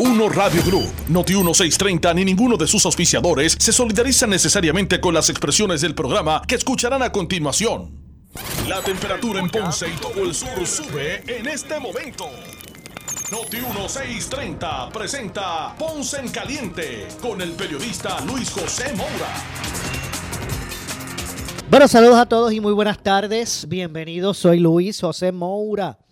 Uno Radio Group, Noti 1630 ni ninguno de sus auspiciadores se solidarizan necesariamente con las expresiones del programa que escucharán a continuación. La temperatura en Ponce y todo el sur sube en este momento. Noti 1630 presenta Ponce en Caliente con el periodista Luis José Moura. Bueno, saludos a todos y muy buenas tardes. Bienvenidos, soy Luis José Moura.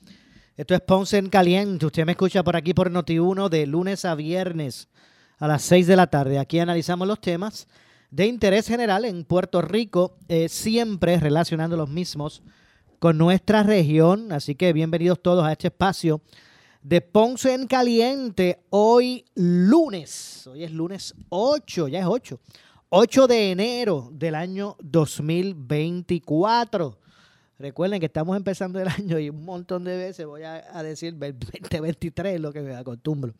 Esto es Ponce en Caliente. Usted me escucha por aquí por Noti1 de lunes a viernes a las 6 de la tarde. Aquí analizamos los temas de interés general en Puerto Rico, eh, siempre relacionando los mismos con nuestra región. Así que bienvenidos todos a este espacio de Ponce en Caliente. Hoy lunes, hoy es lunes 8, ya es 8. 8 de enero del año 2024. Recuerden que estamos empezando el año y un montón de veces voy a, decir 2023, lo que me acostumbro.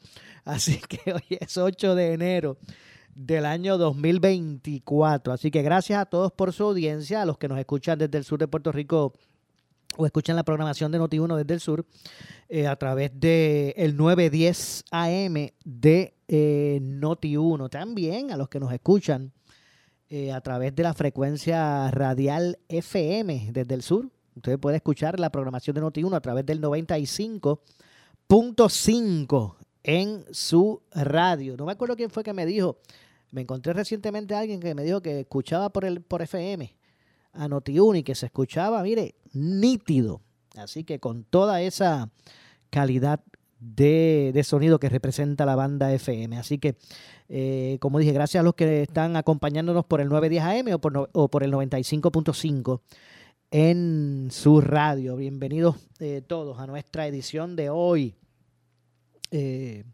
Así que hoy es 8 de enero del año 2024. Así que gracias a todos por su audiencia, a los que nos escuchan desde el sur de Puerto Rico o escuchan la programación de Noti1 desde el sur eh, a través del el 910 AM de eh, Noti1. También a los que nos escuchan eh, a través de la frecuencia radial FM desde el sur. Usted puede escuchar la programación de Noti1 a través del 95.5 en su radio. No me acuerdo quién fue que me dijo. Me encontré recientemente a alguien que me dijo que escuchaba por, el, por FM a Noti1 y que se escuchaba, mire, nítido. Así que con toda esa calidad de, de, sonido que representa la banda FM. Así que eh, como dije, gracias a los que están acompañándonos por el 910 AM o por, o por el 95.5 en su radio. Bienvenidos eh, todos a nuestra edición de hoy. Eh,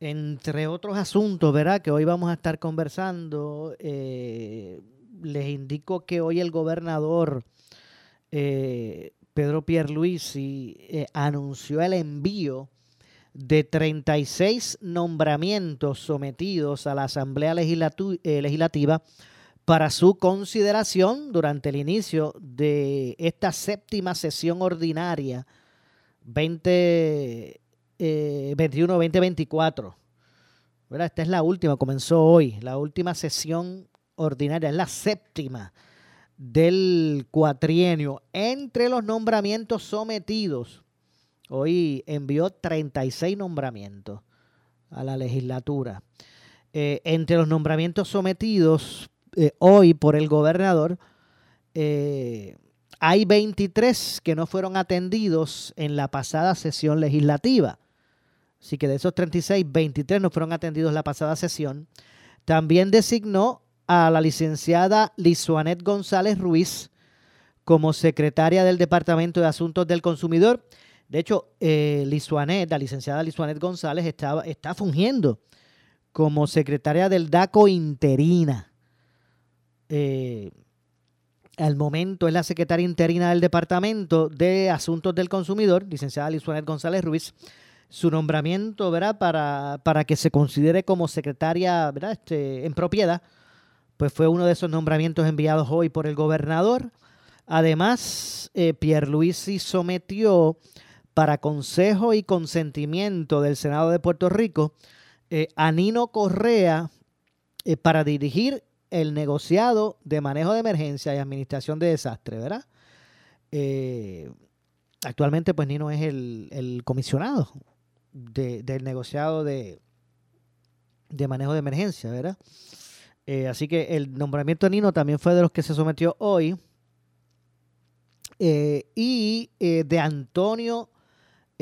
entre otros asuntos, ¿verdad? Que hoy vamos a estar conversando. les indico que hoy el gobernador Pedro Pierluisi anunció el envío de 36 nombramientos sometidos a la Asamblea eh, Legislativa para su consideración durante el inicio de esta séptima sesión ordinaria 2021-2024. Eh, esta es la última, comenzó hoy, la última sesión ordinaria, es la séptima del cuatrienio. Entre los nombramientos sometidos Hoy envió 36 nombramientos a la legislatura. Eh, entre los nombramientos sometidos eh, hoy por el gobernador, eh, hay 23 que no fueron atendidos en la pasada sesión legislativa. Así que de esos 36, 23 no fueron atendidos en la pasada sesión. También designó a la licenciada Lisuanet González Ruiz como secretaria del Departamento de Asuntos del Consumidor de hecho, eh, la licenciada Lisuanet González, está, está fungiendo como secretaria del DACO interina. Eh, al momento es la secretaria interina del Departamento de Asuntos del Consumidor, licenciada Lisuanet González Ruiz. Su nombramiento, ¿verdad? Para, para que se considere como secretaria, ¿verdad? Este, en propiedad, pues fue uno de esos nombramientos enviados hoy por el gobernador. Además, eh, Pierluisi sometió para consejo y consentimiento del Senado de Puerto Rico eh, a Nino Correa eh, para dirigir el negociado de manejo de emergencia y administración de desastre, ¿verdad? Eh, actualmente, pues Nino es el, comisionado del negociado de, de manejo de emergencia, ¿verdad? Así que el nombramiento de Nino también fue de los que se sometió hoy. y de Antonio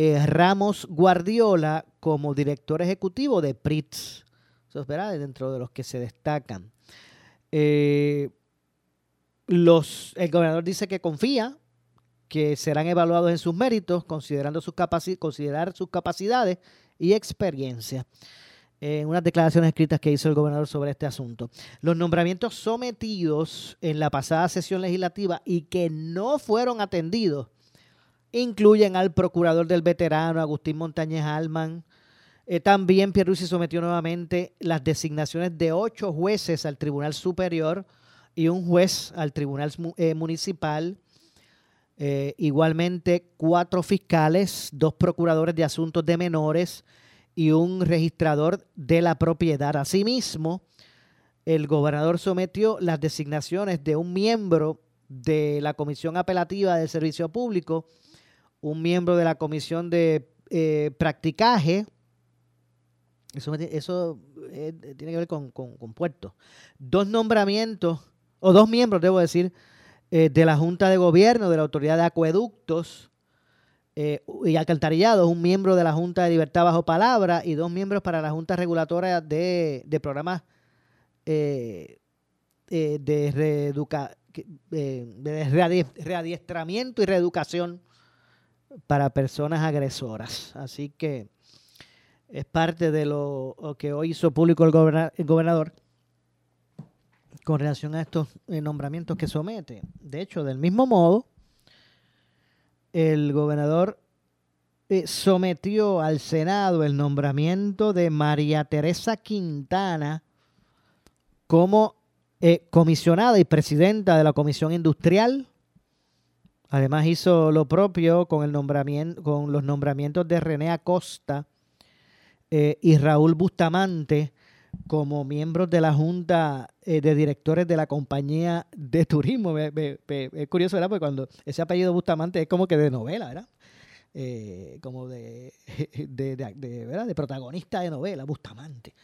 eh, Ramos Guardiola como director ejecutivo de PRITS. Eso es dentro de los que se destacan. Eh, los, el gobernador dice que confía que serán evaluados en sus méritos, considerando sus considerar sus capacidades y experiencia. En unas declaraciones escritas que hizo el gobernador sobre este asunto. Los nombramientos sometidos en la pasada sesión legislativa y que no fueron atendidos incluyen al procurador del veterano, Agustín Montañez Alman. Eh, también Pierluisi sometió nuevamente las designaciones de ocho jueces al Tribunal Superior y un juez al Tribunal eh, Municipal. Eh, igualmente cuatro fiscales, dos procuradores de asuntos de menores y un registrador de la propiedad. Asimismo, el gobernador sometió las designaciones de un miembro de la Comisión Apelativa del Servicio Público, un miembro de la Comisión de eh, Practicaje, eso, eso eh, tiene que ver con, puertos, dos nombramientos, o dos miembros, debo decir, eh, de la Junta de Gobierno, de la Autoridad de Acueductos y Alcantarillados, un miembro de la Junta de Libertad Bajo Palabra y dos miembros para la Junta Regulatoria de, Programas de reeducación de readiestramiento y reeducación para personas agresoras. Así que es parte de lo que hoy hizo público el, gobernador con relación a estos eh, nombramientos que somete. De hecho, del mismo modo, el gobernador eh, sometió al Senado el nombramiento de María Teresa Quintana como eh, comisionada y presidenta de la Comisión Industrial. Además hizo lo propio con, el nombramiento, con los nombramientos de René Acosta eh, y Raúl Bustamante como miembros de la Junta eh, de Directores de la Compañía de Turismo. es curioso, ¿verdad? Porque cuando ese apellido Bustamante es como que de novela, ¿verdad? como de, de, ¿verdad? de protagonista de novela, Bustamante.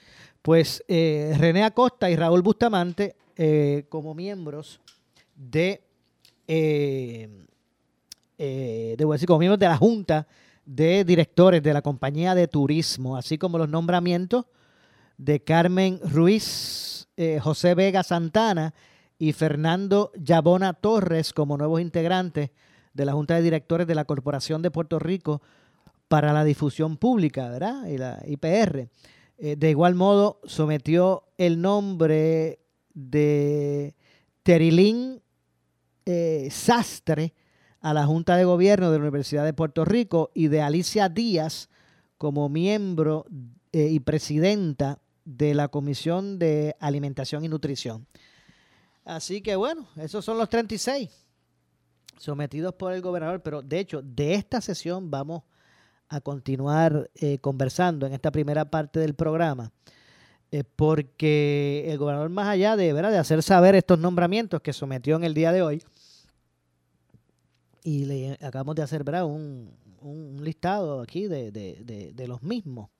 Pues René Acosta y Raúl Bustamante eh, como miembros de, eh, eh, debo decir, como miembros de la Junta de Directores de la Compañía de Turismo, así como los nombramientos de Carmen Ruiz, José Vega Santana y Fernando Yabona Torres como nuevos integrantes de la Junta de Directores de la Corporación de Puerto Rico para la Difusión Pública, ¿verdad? Y la IPR. de igual modo, sometió el nombre de Terilín eh, Sastre a la Junta de Gobierno de la Universidad de Puerto Rico y de Alicia Díaz como miembro eh, y presidenta de la Comisión de Alimentación y Nutrición. Así que bueno, esos son los 36 sometidos por el gobernador, pero de hecho de esta sesión vamos a continuar eh, conversando en esta primera parte del programa eh, porque el gobernador, más allá de, ¿verdad? de hacer saber estos nombramientos que sometió en el día de hoy, y le acabamos de hacer ¿verdad? Un, listado aquí de, los mismos,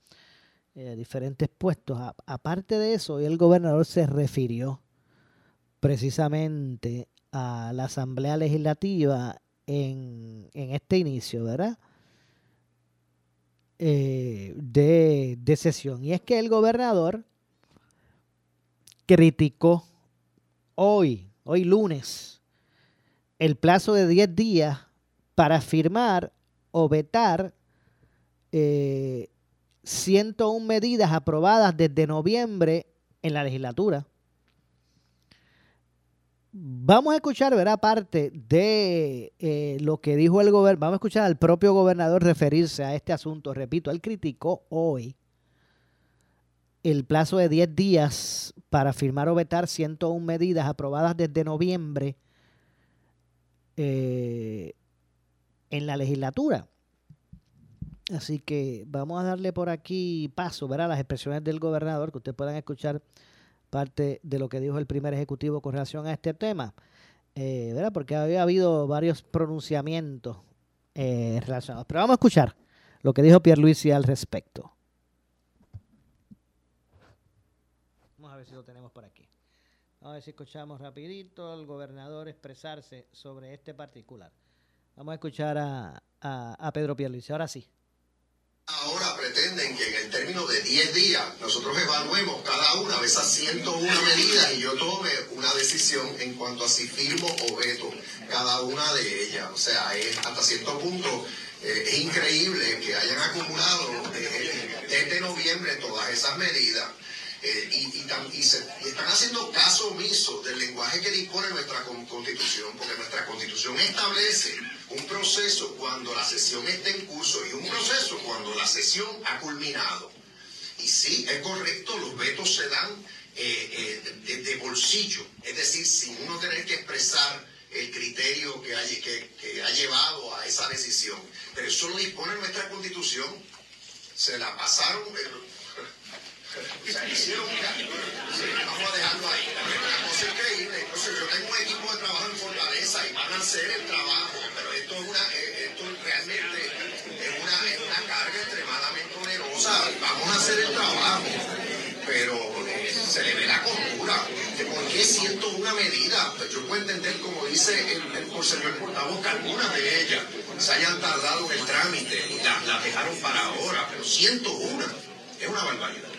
eh, diferentes puestos. aparte de eso, el gobernador se refirió precisamente a la Asamblea Legislativa en, este inicio, ¿verdad? Eh, de, de, sesión. Y es que el gobernador criticó hoy, hoy lunes, el plazo de 10 días para firmar o vetar 101 eh, medidas aprobadas desde noviembre en la legislatura. Vamos a escuchar, ¿verdad? Parte de eh, lo que dijo el gobernador. Vamos a escuchar al propio gobernador referirse a este asunto. Repito, él criticó hoy el plazo de 10 días para firmar o vetar 101 medidas aprobadas desde noviembre eh, en la legislatura. Así que vamos a darle por aquí paso, ¿verdad? Las expresiones del gobernador, que ustedes puedan escuchar parte de lo que dijo el primer ejecutivo con relación a este tema, eh, ¿verdad? Porque había habido varios pronunciamientos eh, relacionados. Pero vamos a escuchar lo que dijo Pierluisi al respecto. lo tenemos por aquí. Vamos a ver si escuchamos rapidito al gobernador expresarse sobre este particular. Vamos a escuchar a, a, Pedro Pierluisi. Ahora sí. Ahora pretenden que en el término de 10 días nosotros evaluemos cada una de esas 101 medidas y yo tome una decisión en cuanto a si firmo o veto cada una de ellas. O sea, es hasta cierto punto eh, es increíble que hayan acumulado eh, desde noviembre todas esas medidas eh, y, están haciendo caso omiso del lenguaje que dispone nuestra constitución, porque nuestra constitución establece un proceso cuando la sesión está en curso y un proceso cuando la sesión ha culminado. Y sí, es correcto, los vetos se dan eh, eh, de, bolsillo, es decir, sin uno tener que expresar el criterio que, que, que ha llevado a esa decisión. Pero eso lo dispone nuestra constitución se la pasaron, hicieron, vamos a dejarlo ahí. Increíble. Yo tengo un equipo de trabajo en Fortaleza y van a hacer el trabajo, pero esto es una, eh, esto realmente es una, es una carga extremadamente onerosa. Vamos a hacer el trabajo, pero eh, se le ve la costura. ¿Por qué siento una medida? Pues yo puedo entender, como dice el, el, señor portavoz, que algunas de ellas se hayan tardado en el trámite y las la dejaron para ahora, pero siento una. Es una barbaridad.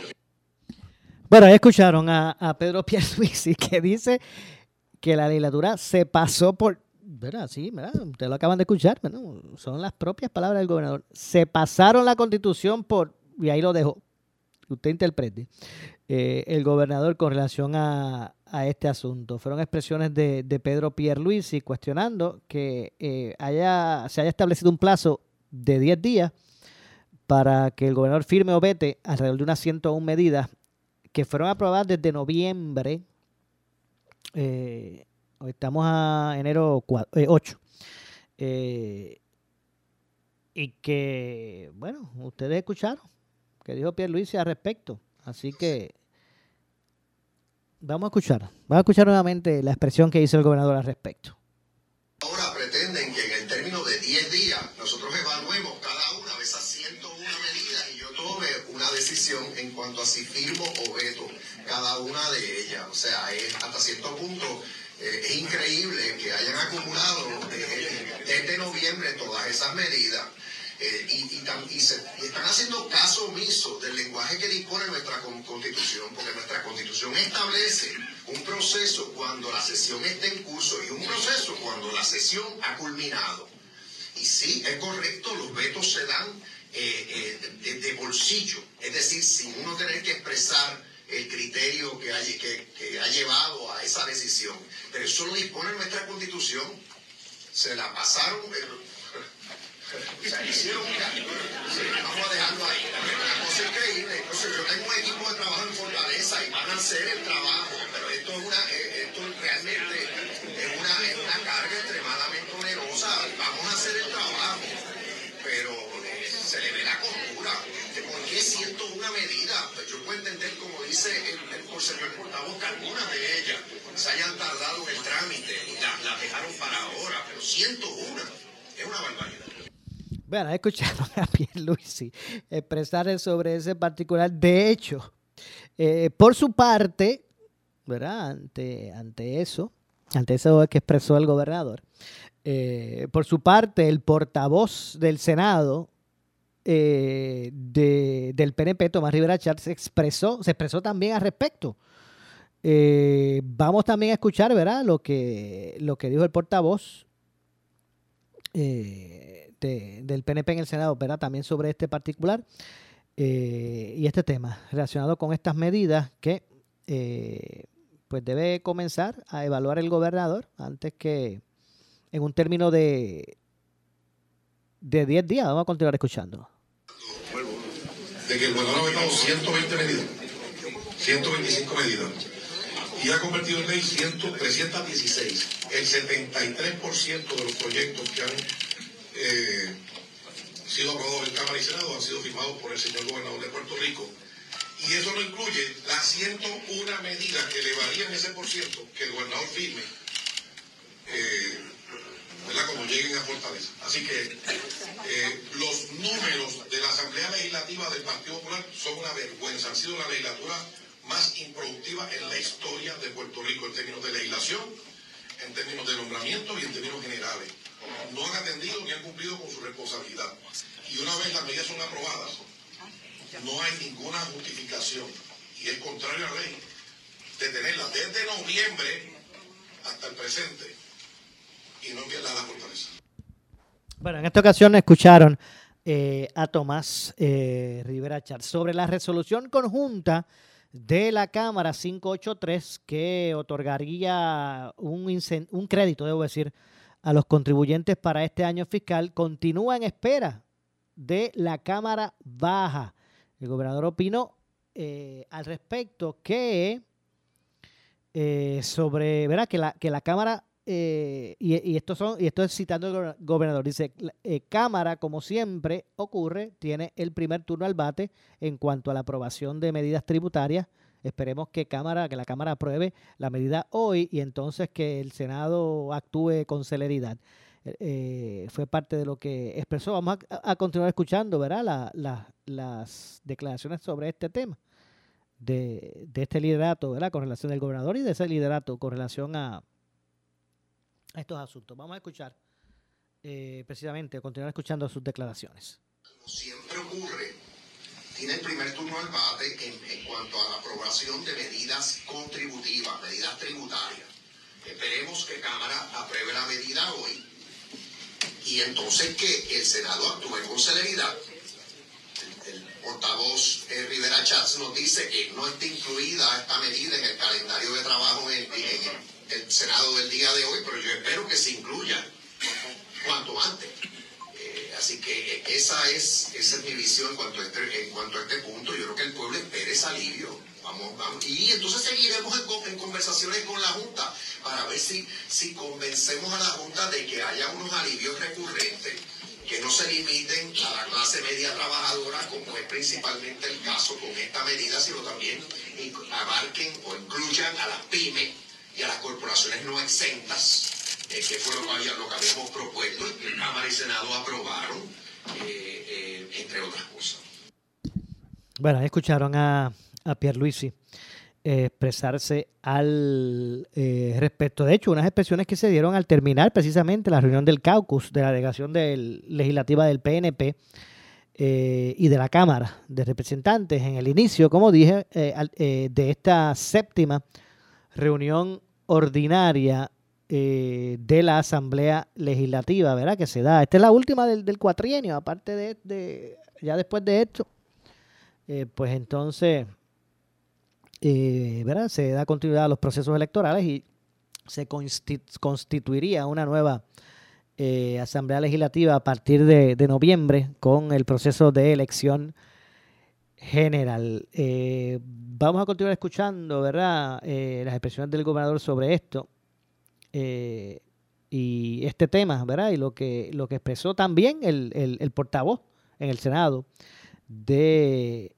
Bueno, escucharon a, Pedro Pierluisi que dice que la legislatura se pasó por, ¿verdad? Sí, ¿verdad? Ustedes lo acaban de escuchar, son las propias palabras del gobernador. Se pasaron la constitución por, y ahí lo dejo, usted interprete, eh, el gobernador con relación a, este asunto. Fueron expresiones de, de Pedro Pierluisi cuestionando que eh, haya, se haya establecido un plazo de 10 días para que el gobernador firme o vete alrededor de unas 101 medidas que fueron aprobadas desde noviembre. Eh, hoy estamos a enero 8. Eh, eh, y que, bueno, ustedes escucharon que dijo Pierre Luis al respecto. Así que vamos a escuchar. Vamos a escuchar nuevamente la expresión que hizo el gobernador al respecto. Ahora pretenden que en el término de 10 días nosotros evaluemos cada una de esas 101 medidas y yo tome una decisión en cuanto a si firmo o veto cada una de ellas. O sea, es hasta cierto punto eh, es increíble que hayan acumulado eh, desde noviembre todas esas medidas. Eh, y, están haciendo caso omiso del lenguaje que dispone nuestra constitución, porque nuestra constitución establece un proceso cuando la sesión está en curso y un proceso cuando la sesión ha culminado. Y sí, es correcto, los vetos se dan eh, eh, de, bolsillo, es decir, sin uno tener que expresar el criterio que ha, llevado a esa decisión. Pero eso lo dispone nuestra constitución. Se la pasaron, hicieron Vamos a dejarlo ahí. La cosa increíble. Entonces, yo tengo un equipo de trabajo en Fortaleza y van a hacer el trabajo, pero esto es una, eh, esto realmente es una, es una carga extremadamente onerosa. Vamos a hacer el trabajo, pero eh, se le ve la costura. ¿Por qué siento una medida? Pues yo puedo entender, como dice el, el, señor portavoz, que algunas de ellas se hayan tardado en el trámite y las la dejaron para ahora, pero siento una. Es una barbaridad. Bueno, escucharon a Pierluisi expresar sobre ese particular. De hecho, eh, por su parte, ¿verdad? Ante, ante eso, ante eso que expresó el gobernador, eh, por su parte, el portavoz del Senado eh, del PNP, Tomás Rivera Char, se expresó, se expresó también al respecto. vamos también a escuchar, ¿verdad? Lo que, lo que dijo el portavoz. Eh, del PNP en el Senado, ¿verdad? También sobre este particular eh, y este tema relacionado con estas medidas que eh, pues debe comenzar a evaluar el gobernador antes que en un término de de 10 días. Vamos a continuar escuchando. De que el gobernador ha vetado 120 medidas, 125 medidas y ha convertido en ley 316. El 73% de los proyectos que han eh, sido aprobados en Cámara y Senado han sido firmados por el señor gobernador de Puerto Rico. Y eso no incluye las 101 medidas que elevarían ese por ciento que el gobernador firme, eh, ¿verdad? Cuando lleguen a Fortaleza. Así que eh, los números de la Asamblea Legislativa del Partido Popular son una vergüenza. Han sido la legislatura más improductiva en la historia de Puerto Rico en términos de legislación, en términos de nombramiento y en términos generales no han atendido ni han cumplido con su responsabilidad. Y una vez las medidas son aprobadas, no hay ninguna justificación, y es contrario a la ley, de tenerlas desde noviembre hasta el presente y no la fortaleza. Bueno, en esta ocasión escucharon eh, a Tomás eh, Rivera Char sobre la resolución conjunta de la Cámara 583 que otorgaría un, un crédito, debo decir, a los contribuyentes para este año fiscal continúa en espera de la Cámara Baja. El gobernador opinó eh, al respecto que eh, sobre, ¿verdad? Que la, que la Cámara eh, y, y, esto son, y esto es citando al gobernador, dice, eh, Cámara, como siempre ocurre, tiene el primer turno al bate en cuanto a la aprobación de medidas tributarias. Esperemos que Cámara, que la Cámara apruebe la medida hoy y entonces que el Senado actúe con celeridad. Eh, fue parte de lo que expresó. Vamos a, continuar escuchando, ¿verdad? las declaraciones sobre este tema de, este liderato, ¿verdad? Con relación al gobernador y de ese liderato con relación a, estos asuntos. Vamos a escuchar eh, precisamente, continuar escuchando sus declaraciones. Como siempre ocurre, tiene el primer turno al bate en, en cuanto a la aprobación de medidas contributivas, medidas tributarias. Esperemos que Cámara apruebe la medida hoy y entonces que el Senado actúe con celeridad portavoz eh, Rivera Chats nos dice que no está incluida esta medida en el calendario de trabajo en, el Senado del día de hoy, pero yo espero que se incluya cuanto antes. Eh, así que eh, esa es, esa es mi visión en cuanto, a este, en cuanto a este punto. Yo creo que el pueblo espera ese alivio. Vamos, vamos. Y entonces seguiremos en, en, conversaciones con la Junta para ver si, si convencemos a la Junta de que haya unos alivios recurrentes que no se limiten a la clase media trabajadora, como es principalmente el caso con esta medida, sino también abarquen o incluyan a las pymes y a las corporaciones no exentas, eh, que fue lo que, habíamos propuesto y que Cámara y Senado aprobaron, eh, eh, entre otras cosas. Bueno, escucharon a, a Pierluisi expresarse al eh, respecto. De hecho, unas expresiones que se dieron al terminar precisamente la reunión del caucus de la delegación del, legislativa del PNP eh, y de la Cámara de Representantes en el inicio, como dije, eh, de esta séptima reunión ordinaria de la Asamblea Legislativa, ¿verdad? Que se da. Esta es la última del, cuatrienio, aparte de, de, ya después de esto, pues entonces eh, ¿verdad? se da continuidad a los procesos electorales y se constituiría una nueva eh, Asamblea Legislativa a partir de, noviembre con el proceso de elección general. Eh, vamos a continuar escuchando ¿verdad? las expresiones del gobernador sobre esto y este tema, ¿verdad? Y lo que, lo que expresó también el, el portavoz en el Senado de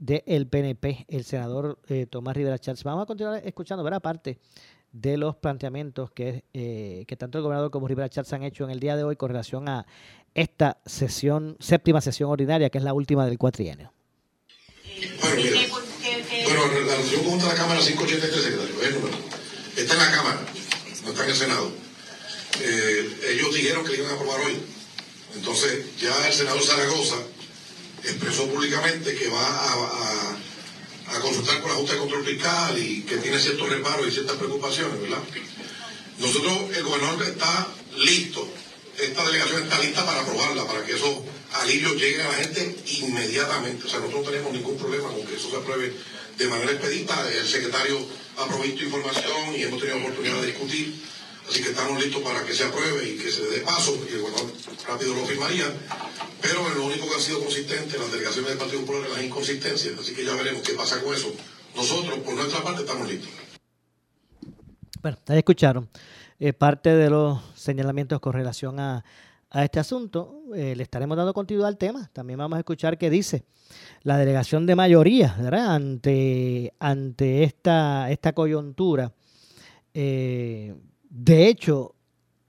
del PNP, el senador eh, Tomás Rivera Chávez. Vamos a continuar escuchando, ¿verdad? Aparte de los planteamientos que, eh, que tanto el gobernador como Rivera Chávez han hecho en el día de hoy con relación a esta sesión, séptima sesión ordinaria, que es la última del cuatrienio. Bueno, mira, bueno, la resolución conjunta de la Cámara 583, secretario, está en la Cámara, no está en el Senado. Eh, ellos dijeron que le iban a aprobar hoy. Entonces, ya el senador Zaragoza expresó públicamente que va a, consultar con la Junta de Control Fiscal y que tiene ciertos reparos y ciertas preocupaciones, ¿verdad? Nosotros, el gobernador está listo, esta delegación está lista para aprobarla, para que esos alivios lleguen a la gente inmediatamente. O sea, nosotros no tenemos ningún problema con que eso se apruebe de manera expedita. El secretario ha provisto información y hemos tenido oportunidad de discutir. Así que estamos listos para que se apruebe y que se dé paso, porque gobernador rápido lo firmaría. Pero lo único que ha sido consistente, las delegaciones del Partido Popular, es las inconsistencias. Así que ya veremos qué pasa con eso. Nosotros, por nuestra parte, estamos listos. Bueno, ahí escucharon eh, parte de los señalamientos con relación a, este asunto. Eh, le estaremos dando continuidad al tema. También vamos a escuchar qué dice la delegación de mayoría ¿verdad? ante, ante esta, esta coyuntura. Eh, de hecho,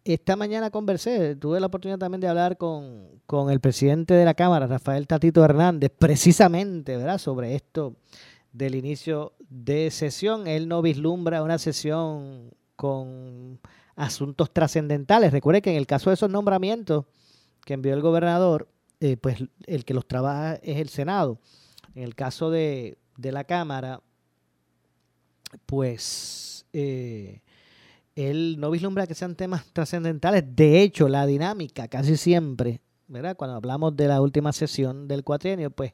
esta mañana conversé, tuve la oportunidad también de hablar con, el presidente de la Cámara, Rafael Tatito Hernández, precisamente, ¿verdad?, sobre esto del inicio de sesión. Él no vislumbra una sesión con asuntos trascendentales. Recuerde que en el caso de esos nombramientos que envió el gobernador, eh, pues el que los trabaja es el Senado. En el caso de, de la Cámara, pues eh, él no vislumbra que sean temas trascendentales. De hecho, la dinámica casi siempre, ¿verdad? Cuando hablamos de la última sesión del cuatrienio, pues,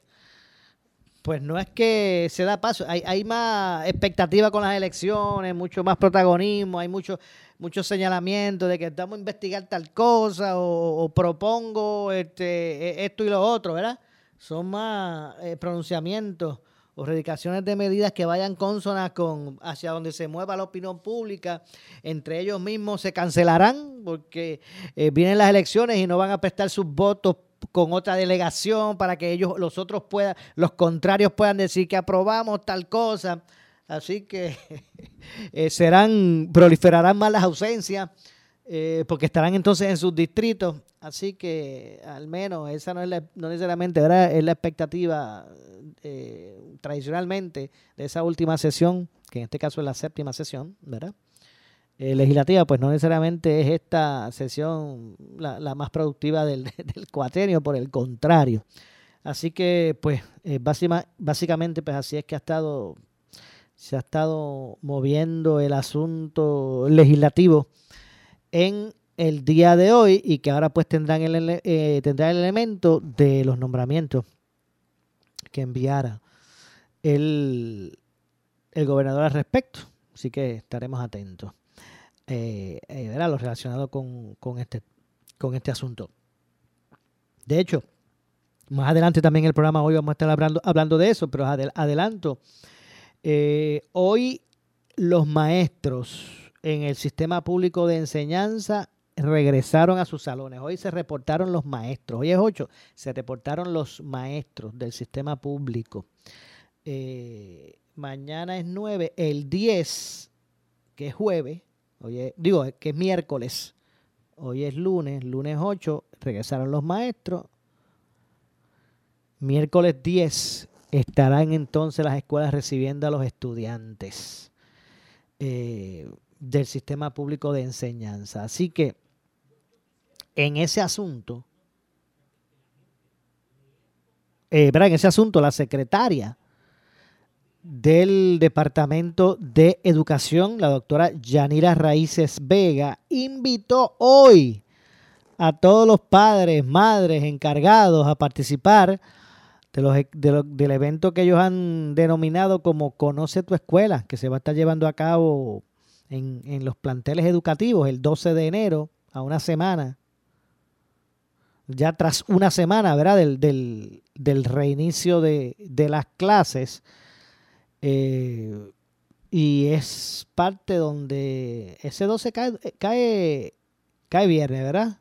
pues no es que se da paso. Hay, hay más expectativa con las elecciones, mucho más protagonismo, hay mucho, mucho señalamiento de que estamos a investigar tal cosa o, propongo este, e, esto y lo otro, ¿verdad? Son más eh, pronunciamientos o radicaciones de medidas que vayan consonas con hacia donde se mueva la opinión pública, entre ellos mismos se cancelarán porque eh, vienen las elecciones y no van a prestar sus votos con otra delegación para que ellos, los otros puedan, los contrarios puedan decir que aprobamos tal cosa. Así que eh, serán, proliferarán más las ausencias, eh, porque estarán entonces en sus distritos. Así que al menos esa no es la, no necesariamente ¿verdad? es la expectativa eh, tradicionalmente de esa última sesión, que en este caso es la séptima sesión, ¿verdad? Legislativa, pues no necesariamente es esta sesión la, más productiva del, del por el contrario. Así que, pues, básicamente, pues así es que ha estado se ha estado moviendo el asunto legislativo en el día de hoy y que ahora pues tendrán el, eh, tendrá el elemento de los nombramientos que enviara el, el gobernador al respecto. Así que estaremos atentos. Eh, eh lo relacionado con, con, este, con este asunto. De hecho, más adelante también en el programa hoy vamos a estar hablando, hablando de eso, pero adelanto eh, hoy los maestros en el sistema público de enseñanza regresaron a sus salones. Hoy se reportaron los maestros. Hoy es 8. Se reportaron los maestros del sistema público. Eh, mañana es 9. El 10, que es jueves, digo que es miércoles. Hoy es lunes, lunes 8, regresaron los maestros. Miércoles 10 estarán entonces las escuelas recibiendo a los estudiantes eh, del sistema público de enseñanza. Así que en ese asunto, eh, en ese asunto, la secretaria del Departamento de Educación, la doctora Yanira Raíces Vega, invitó hoy a todos los padres, madres encargados a participar de los, de del evento que ellos han denominado como Conoce tu escuela, que se va a estar llevando a cabo en, en los planteles educativos el 12 de enero, a una semana, ya tras una semana, ¿verdad? Del, del, del reinicio de, de, las clases. Eh, y es parte donde ese 12 cae, cae, cae viernes, ¿verdad?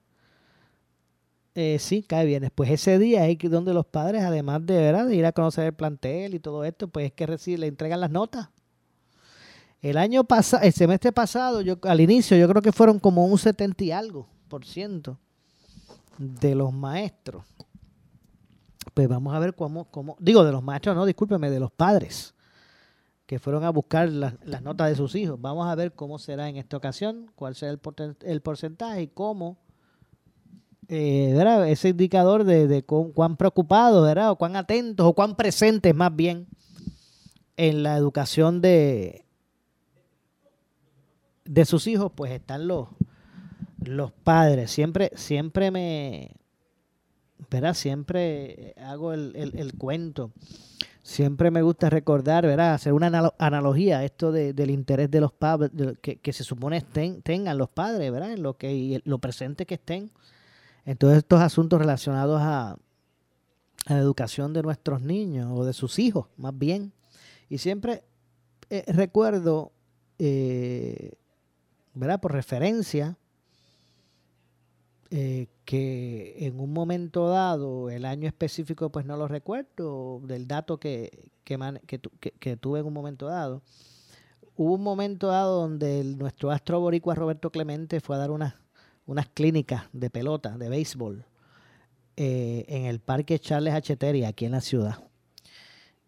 Eh, sí, cae bien. Pues ese día es donde los padres, además de, ¿verdad? de ir a conocer el plantel y todo esto, pues es que reciben, le entregan las notas. El año pasado, el semestre pasado, yo al inicio, yo creo que fueron como un 70 y algo por ciento de los maestros. Pues vamos a ver cómo, cómo, digo de los maestros, no, discúlpeme, de los padres que fueron a buscar las, notas de sus hijos. Vamos a ver cómo será en esta ocasión, cuál será el, porcentaje y cómo eh, ese indicador de, cuán preocupados, ¿verdad? o cuán atentos, o cuán presentes más bien en la educación de, de sus hijos, pues están los, los padres. Siempre, siempre me, ¿verdad? Siempre hago el, el, cuento. Siempre me gusta recordar, ¿verdad? Hacer una analogía a esto del interés de los padres, que, se supone tengan los padres, ¿verdad? En lo que lo presente que estén en todos estos asuntos relacionados a, la educación de nuestros niños o de sus hijos, más bien. Y siempre eh, recuerdo, eh, ¿verdad? Por referencia, eh, que en un momento dado, el año específico, pues no lo recuerdo, del dato que, que, tuve en un momento dado, hubo un momento dado donde nuestro astro boricua Roberto Clemente fue a dar una unas clínicas de pelota, de béisbol, eh, en el Parque Charles H. aquí en la ciudad.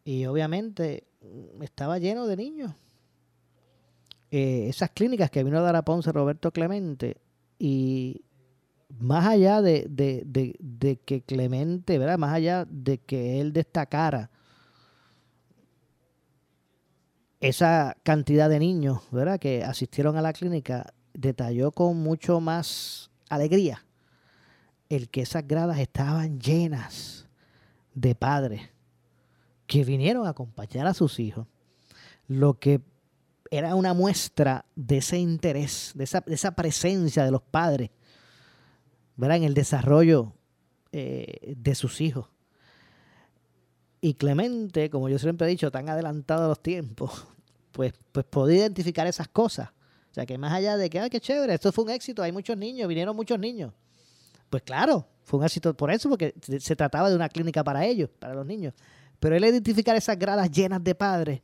Y obviamente mm, estaba lleno de niños. Eh, esas clínicas que vino a dar a Ponce Roberto Clemente y más allá de, de, que Clemente, ¿verdad? Más allá de que él destacara esa cantidad de niños, ¿verdad? Que asistieron a la clínica, detalló con mucho más alegría el que esas gradas estaban llenas de padres que vinieron a acompañar a sus hijos, lo que era una muestra de ese interés, de esa, presencia de los padres ¿verdad? en el desarrollo eh, de sus hijos. Y Clemente, como yo siempre he dicho, tan adelantado a los tiempos, pues, pues podía identificar esas cosas. O sea, que más allá de que, ay, qué chévere, esto fue un éxito, hay muchos niños, vinieron muchos niños. Pues claro, fue un éxito por eso, porque se trataba de una clínica para ellos, para los niños. Pero él identificar esas gradas llenas de padres,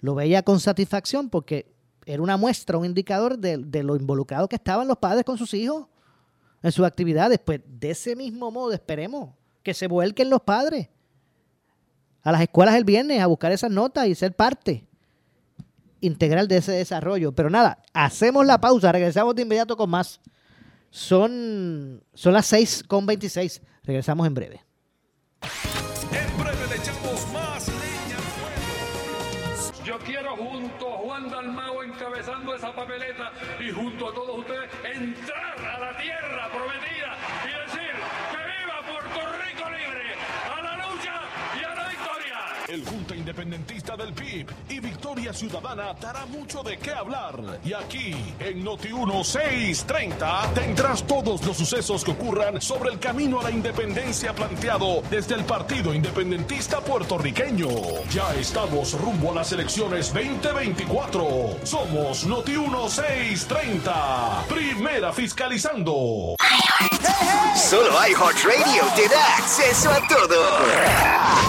lo veía con satisfacción porque era una muestra, un indicador de, de lo involucrados que estaban los padres con sus hijos en sus actividades. Pues de ese mismo modo esperemos que se vuelquen los padres a las escuelas el viernes a buscar esas notas y ser parte integral de ese desarrollo. Pero nada, hacemos la pausa, regresamos de inmediato con más. Son, son las 6 con 26. Regresamos en breve. Papeleta y junto a todos ustedes entrar a la tierra prometida y decir que viva Puerto Rico libre, a la lucha y a la victoria. El Independentista del PIB y Victoria Ciudadana dará mucho de qué hablar. Y aquí, en Noti 1630, tendrás todos los sucesos que ocurran sobre el camino a la independencia planteado desde el Partido Independentista puertorriqueño. Ya estamos rumbo a las elecciones 2024. Somos Noti 1630, primera fiscalizando. Solo iHeartRadio te da acceso a todo.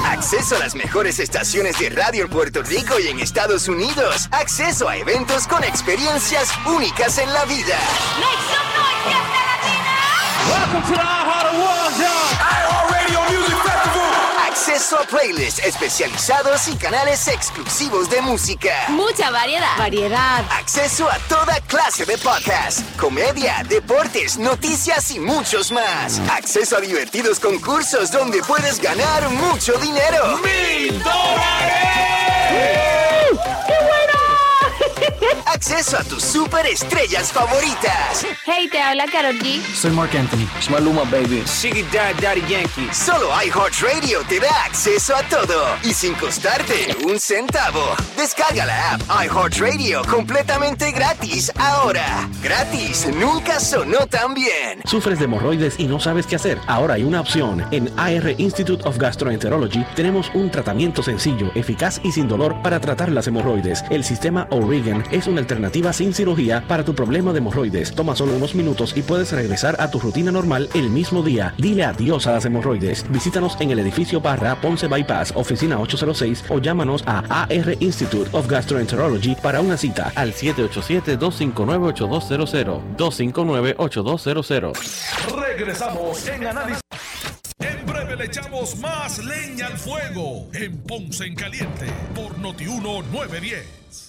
Acceso a las mejores estaciones de radio en Puerto Rico y en Estados Unidos. Acceso a eventos con experiencias únicas en la vida. Acceso a playlists especializados y canales exclusivos de música. Mucha variedad. Variedad. Acceso a toda clase de podcasts, comedia, deportes, noticias y muchos más. Acceso a divertidos concursos donde puedes ganar mucho dinero. ¡Mil dólares! Acceso a tus superestrellas favoritas. Hey, te habla Karol G. Soy Mark Anthony. Es Maluma, baby. Siggy Dad, Daddy Yankee. Solo iHeartRadio te da acceso a todo y sin costarte un centavo. Descarga la app iHeartRadio completamente gratis ahora. Gratis, nunca sonó tan bien. ¿Sufres de hemorroides y no sabes qué hacer? Ahora hay una opción. En AR Institute of Gastroenterology tenemos un tratamiento sencillo, eficaz y sin dolor para tratar las hemorroides. El sistema O'Regan es una alternativa sin cirugía para tu problema de hemorroides. Toma solo unos minutos y puedes regresar a tu rutina normal el mismo día. Dile adiós a las hemorroides. Visítanos en el edificio Barra Ponce Bypass, oficina 806 o llámanos a AR Institute of Gastroenterology para una cita al 787-259-8200. 259-8200. Regresamos en análisis. En breve le echamos más leña al fuego en Ponce en Caliente por Noti 1910.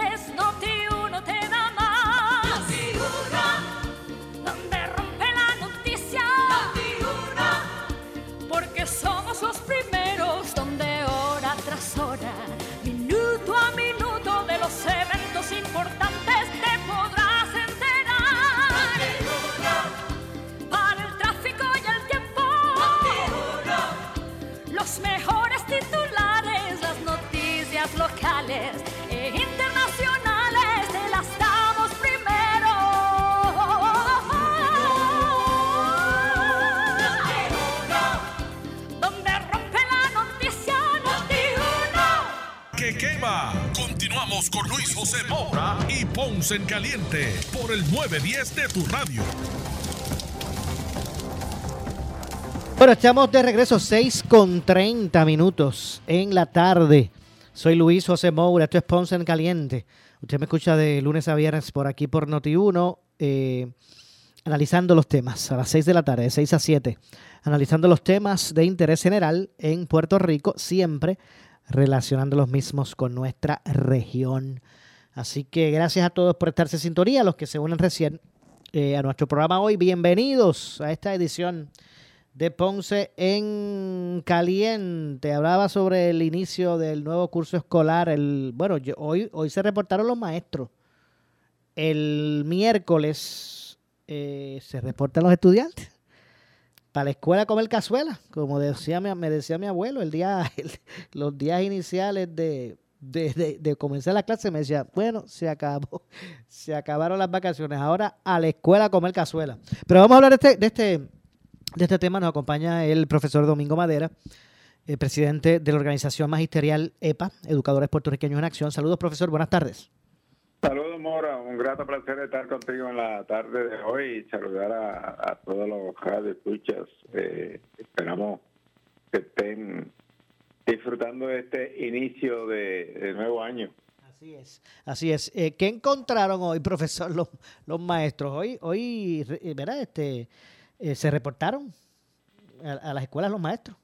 En Caliente por el 910 de tu radio. Bueno, estamos de regreso 6 con 30 minutos en la tarde. Soy Luis José Moura, esto es Ponce en Caliente. Usted me escucha de lunes a viernes por aquí por Noti1, eh, analizando los temas a las 6 de la tarde, de 6 a 7, analizando los temas de interés general en Puerto Rico, siempre relacionando los mismos con nuestra región. Así que gracias a todos por estarse en sintonía, los que se unen recién eh, a nuestro programa hoy. Bienvenidos a esta edición de Ponce en Caliente. Hablaba sobre el inicio del nuevo curso escolar. El, bueno, hoy, hoy se reportaron los maestros. El miércoles eh, se reportan los estudiantes. para la escuela comer cazuela, como decía me decía mi abuelo, el día, los días iniciales de, de, comenzar la clase me decía, bueno, se acabó, se acabaron las vacaciones, ahora a la escuela a comer cazuela. Pero vamos a hablar de este, de este, de este tema, nos acompaña el profesor Domingo Madera, el presidente de la organización magisterial EPA, Educadores Puertorriqueños en Acción. Saludos, profesor, buenas tardes. Saludos, Mora. Un grato placer estar contigo en la tarde de hoy y saludar a, todos los radioescuchas. Eh, esperamos que estén disfrutando de este inicio de, nuevo año. Así es, así es. Eh, ¿Qué encontraron hoy, profesor, los, los maestros? Hoy, hoy, eh, ¿verdad? Este, eh, se reportaron a, las escuelas los maestros.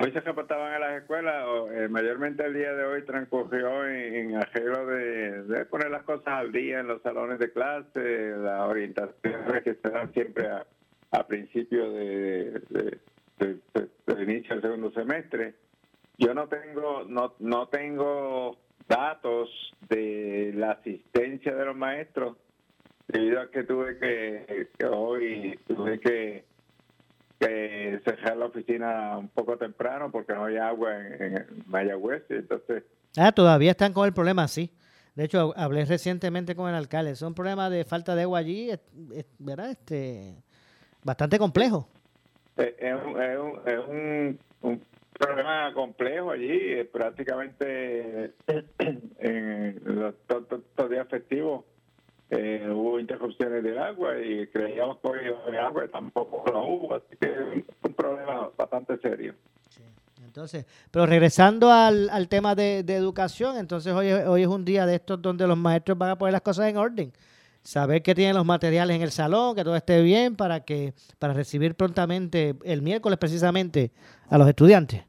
Hoy se reportaban a las escuelas, eh, mayormente el día de hoy transcurrió en, arreglo de, poner las cosas al día en los salones de clase, las orientaciones que se dan siempre a, principio de, inicio del segundo semestre. Yo no tengo, no, no tengo datos de la asistencia de los maestros debido a que tuve que, que hoy tuve que que cerrar la oficina un poco temprano porque no hay agua en, Mayagüez. entonces... Ah, todavía están con el problema, sí. De hecho, hablé recientemente con el alcalde. Es un problema de falta de agua allí, ¿verdad? Este, bastante complejo. Es, un, es, un, es un, un, problema complejo allí. Prácticamente en los, días festivos eh, hubo interrupciones del agua y creíamos que de agua tampoco lo hubo, así que un problema bastante serio. Entonces, pero regresando al, al tema de, educación, entonces hoy, hoy es un día de estos donde los maestros van a poner las cosas en orden. Saber que tienen los materiales en el salón, que todo esté bien para que para recibir prontamente el miércoles precisamente a los estudiantes.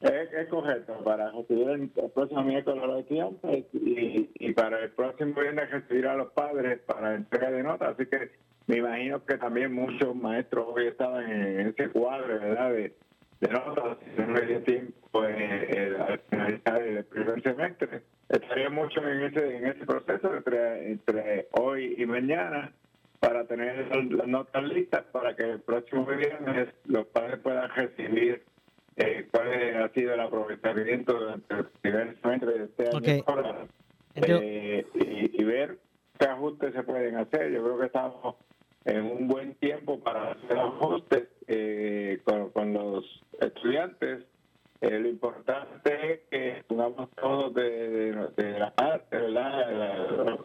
Es, correcto, para recibir el, próximo miércoles a los y, y, para el próximo viernes recibir a los padres para entrega de notas. Así que me imagino que también muchos maestros hoy estaban en ese cuadro, ¿verdad? De, de notas, si no tiempo eh, al finalizar el primer semestre. Estaría mucho en ese, en ese proceso entre, entre hoy y mañana para tener las notas listas para que el próximo viernes los padres puedan recibir eh, cuál ha sido el aprovechamiento durante el primer semestre de este año eh, y, ver qué ajustes se pueden hacer. Yo creo que estamos en un buen tiempo para hacer ajustes eh, con, los estudiantes. lo importante es que pongamos todos de, la parte, ¿verdad?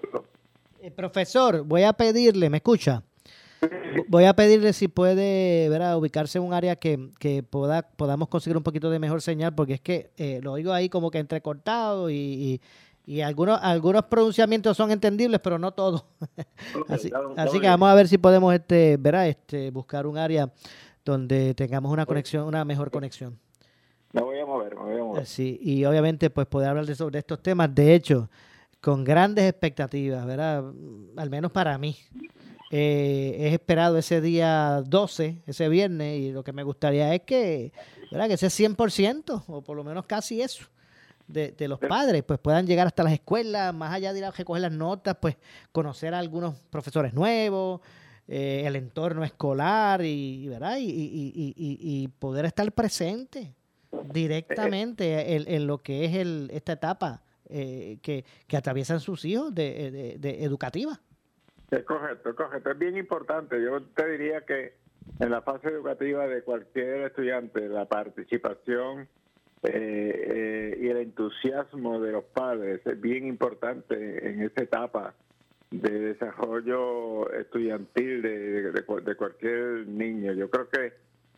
profesor, voy a pedirle, ¿me escucha? Voy a pedirle si puede ¿verdad? ubicarse en un área que, que poda, podamos conseguir un poquito de mejor señal, porque es que eh, lo oigo ahí como que entrecortado y, y, algunos, algunos pronunciamientos son entendibles, pero no todos. así, que vamos a ver si podemos este, ¿verdad? Este, buscar un área donde tengamos una conexión, una mejor conexión. Me voy a mover, me voy a mover. Sí, y obviamente pues poder hablar de, sobre estos temas, de hecho, con grandes expectativas, ¿verdad? Al menos para mí. Eh, es esperado ese día 12, ese viernes, y lo que me gustaría es que, ¿verdad? que ese 100%, o por lo menos casi eso, de, los padres, pues puedan llegar hasta las escuelas, más allá de ir a recoger las notas, pues conocer a algunos profesores nuevos, eh, el entorno escolar y, ¿verdad? Y, y, poder estar presente directamente en, lo que es el, esta etapa eh, que, que, atraviesan sus hijos de, de educativa. Es correcto, es correcto. Es bien importante. Yo te diría que en la fase educativa de cualquier estudiante, la participación eh, eh, y el entusiasmo de los padres es bien importante en esa etapa de desarrollo estudiantil de, de, cualquier niño. Yo creo que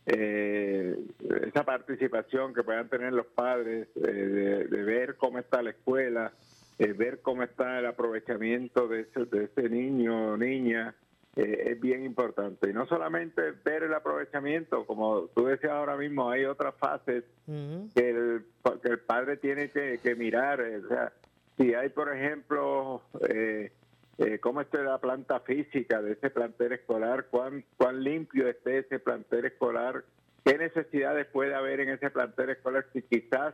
eh, esa participación que puedan tener los padres de, de ver cómo está la escuela, eh, ver cómo está el aprovechamiento de ese, de ese niño o niña eh, es bien importante. Y no solamente ver el aprovechamiento, como tú decías ahora mismo, hay otras fases que, el, que el padre tiene que, mirar. Eh, o sea, si hay, por ejemplo, eh, cómo está la planta física de ese plantel escolar, cuán, cuán limpio esté ese plantel escolar, qué necesidades puede haber en ese plantel escolar, si quizás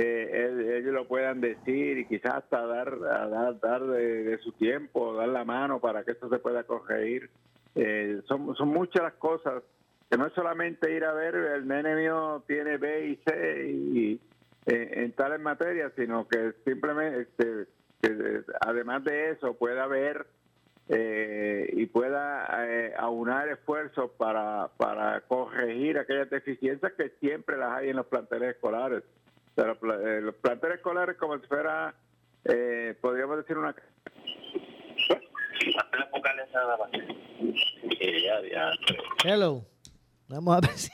eh, ellos lo puedan decir y quizás hasta dar, dar, dar de, su tiempo, dar la mano para que esto se pueda corregir. Eh, son, son muchas las cosas que no es solamente ir a ver el nene mío tiene B y C y eh, en tales materias, sino que simplemente este, que además de eso pueda ver eh, y pueda eh, aunar esfuerzos para, para corregir aquellas deficiencias que siempre las hay en los planteles escolares. Eh, los planteles escolares como si fuera, eh, podríamos decir una... Hello. Vamos a ver si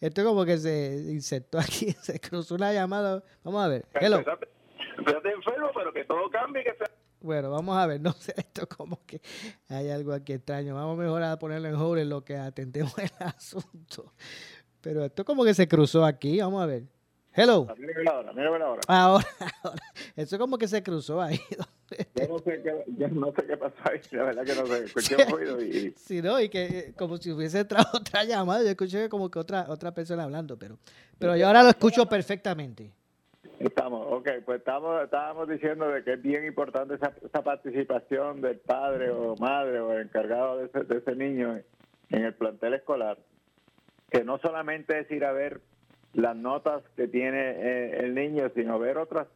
esto como que se insertó aquí, se cruzó una llamada. Vamos a ver. Hello. Espérate enfermo, pero que todo cambie, que sea... Bueno, vamos a ver, no sé, esto como que hay algo aquí extraño. Vamos mejor a ponerlo en hold en lo que atendemos el asunto. Pero esto como que se cruzó aquí, vamos a ver. Hello. Mírame ahora, mírame ahora. Ahora, ahora. Eso como que se cruzó ahí. Yo no sé qué, yo no sé qué pasó ahí, la verdad que no sé. Escuché un ruido y... Sí, no, y que eh, como si hubiese entrado otra llamada, yo escuché como que otra otra persona hablando, pero pero yo ahora lo escucho perfectamente. Estamos, ok, pues estamos, estábamos diciendo de que es bien importante esa, esa participación del padre o madre o encargado de ese, de ese niño en, en el plantel escolar, que no solamente es ir a ver las notas que tiene eh, el niño, sino ver otras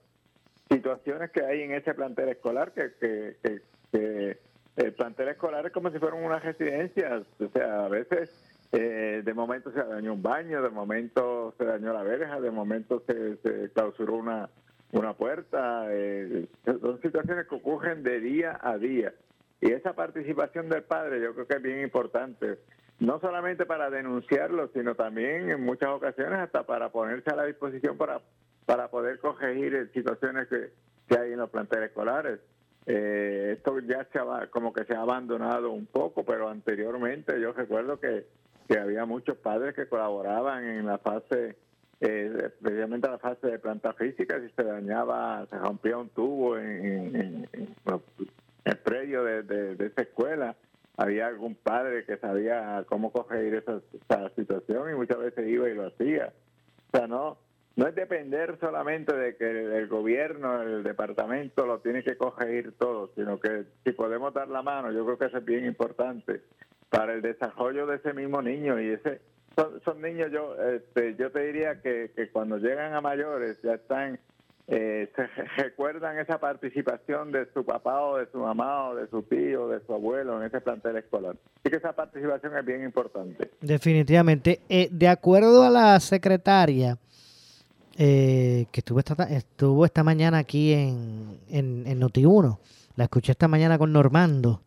situaciones que hay en ese plantel escolar, que, que, que, que el plantel escolar es como si fuera una residencia, o sea, a veces eh, de momento se dañó un baño, de momento se dañó la verja, de momento se, se clausuró una, una puerta. Eh, son situaciones que ocurren de día a día. Y esa participación del padre yo creo que es bien importante, no solamente para denunciarlo, sino también en muchas ocasiones hasta para ponerse a la disposición para, para poder corregir situaciones que, que hay en los planteles escolares. Eh, esto ya se ha, como que se ha abandonado un poco, pero anteriormente yo recuerdo que que había muchos padres que colaboraban en la fase, eh, especialmente en la fase de planta física, si se dañaba, se rompía un tubo en- en el predio de, de- de esa escuela, había algún padre que sabía cómo corregir esa, esa situación y muchas veces iba y lo hacía. O sea, no, no es depender solamente de que el, gobierno, el departamento lo tiene que corregir todo, sino que si podemos dar la mano, yo creo que eso es bien importante para el desarrollo de ese mismo niño y ese son, son niños yo este, yo te diría que, que cuando llegan a mayores ya están eh, se re- recuerdan esa participación de su papá o de su mamá o de su tío o de su abuelo en ese plantel escolar así que esa participación es bien importante Definitivamente. Eh, de acuerdo a la secretaria eh, que estuvo esta, ta- estuvo esta mañana aquí en, en, en Noti1, la escuché esta mañana con Normando,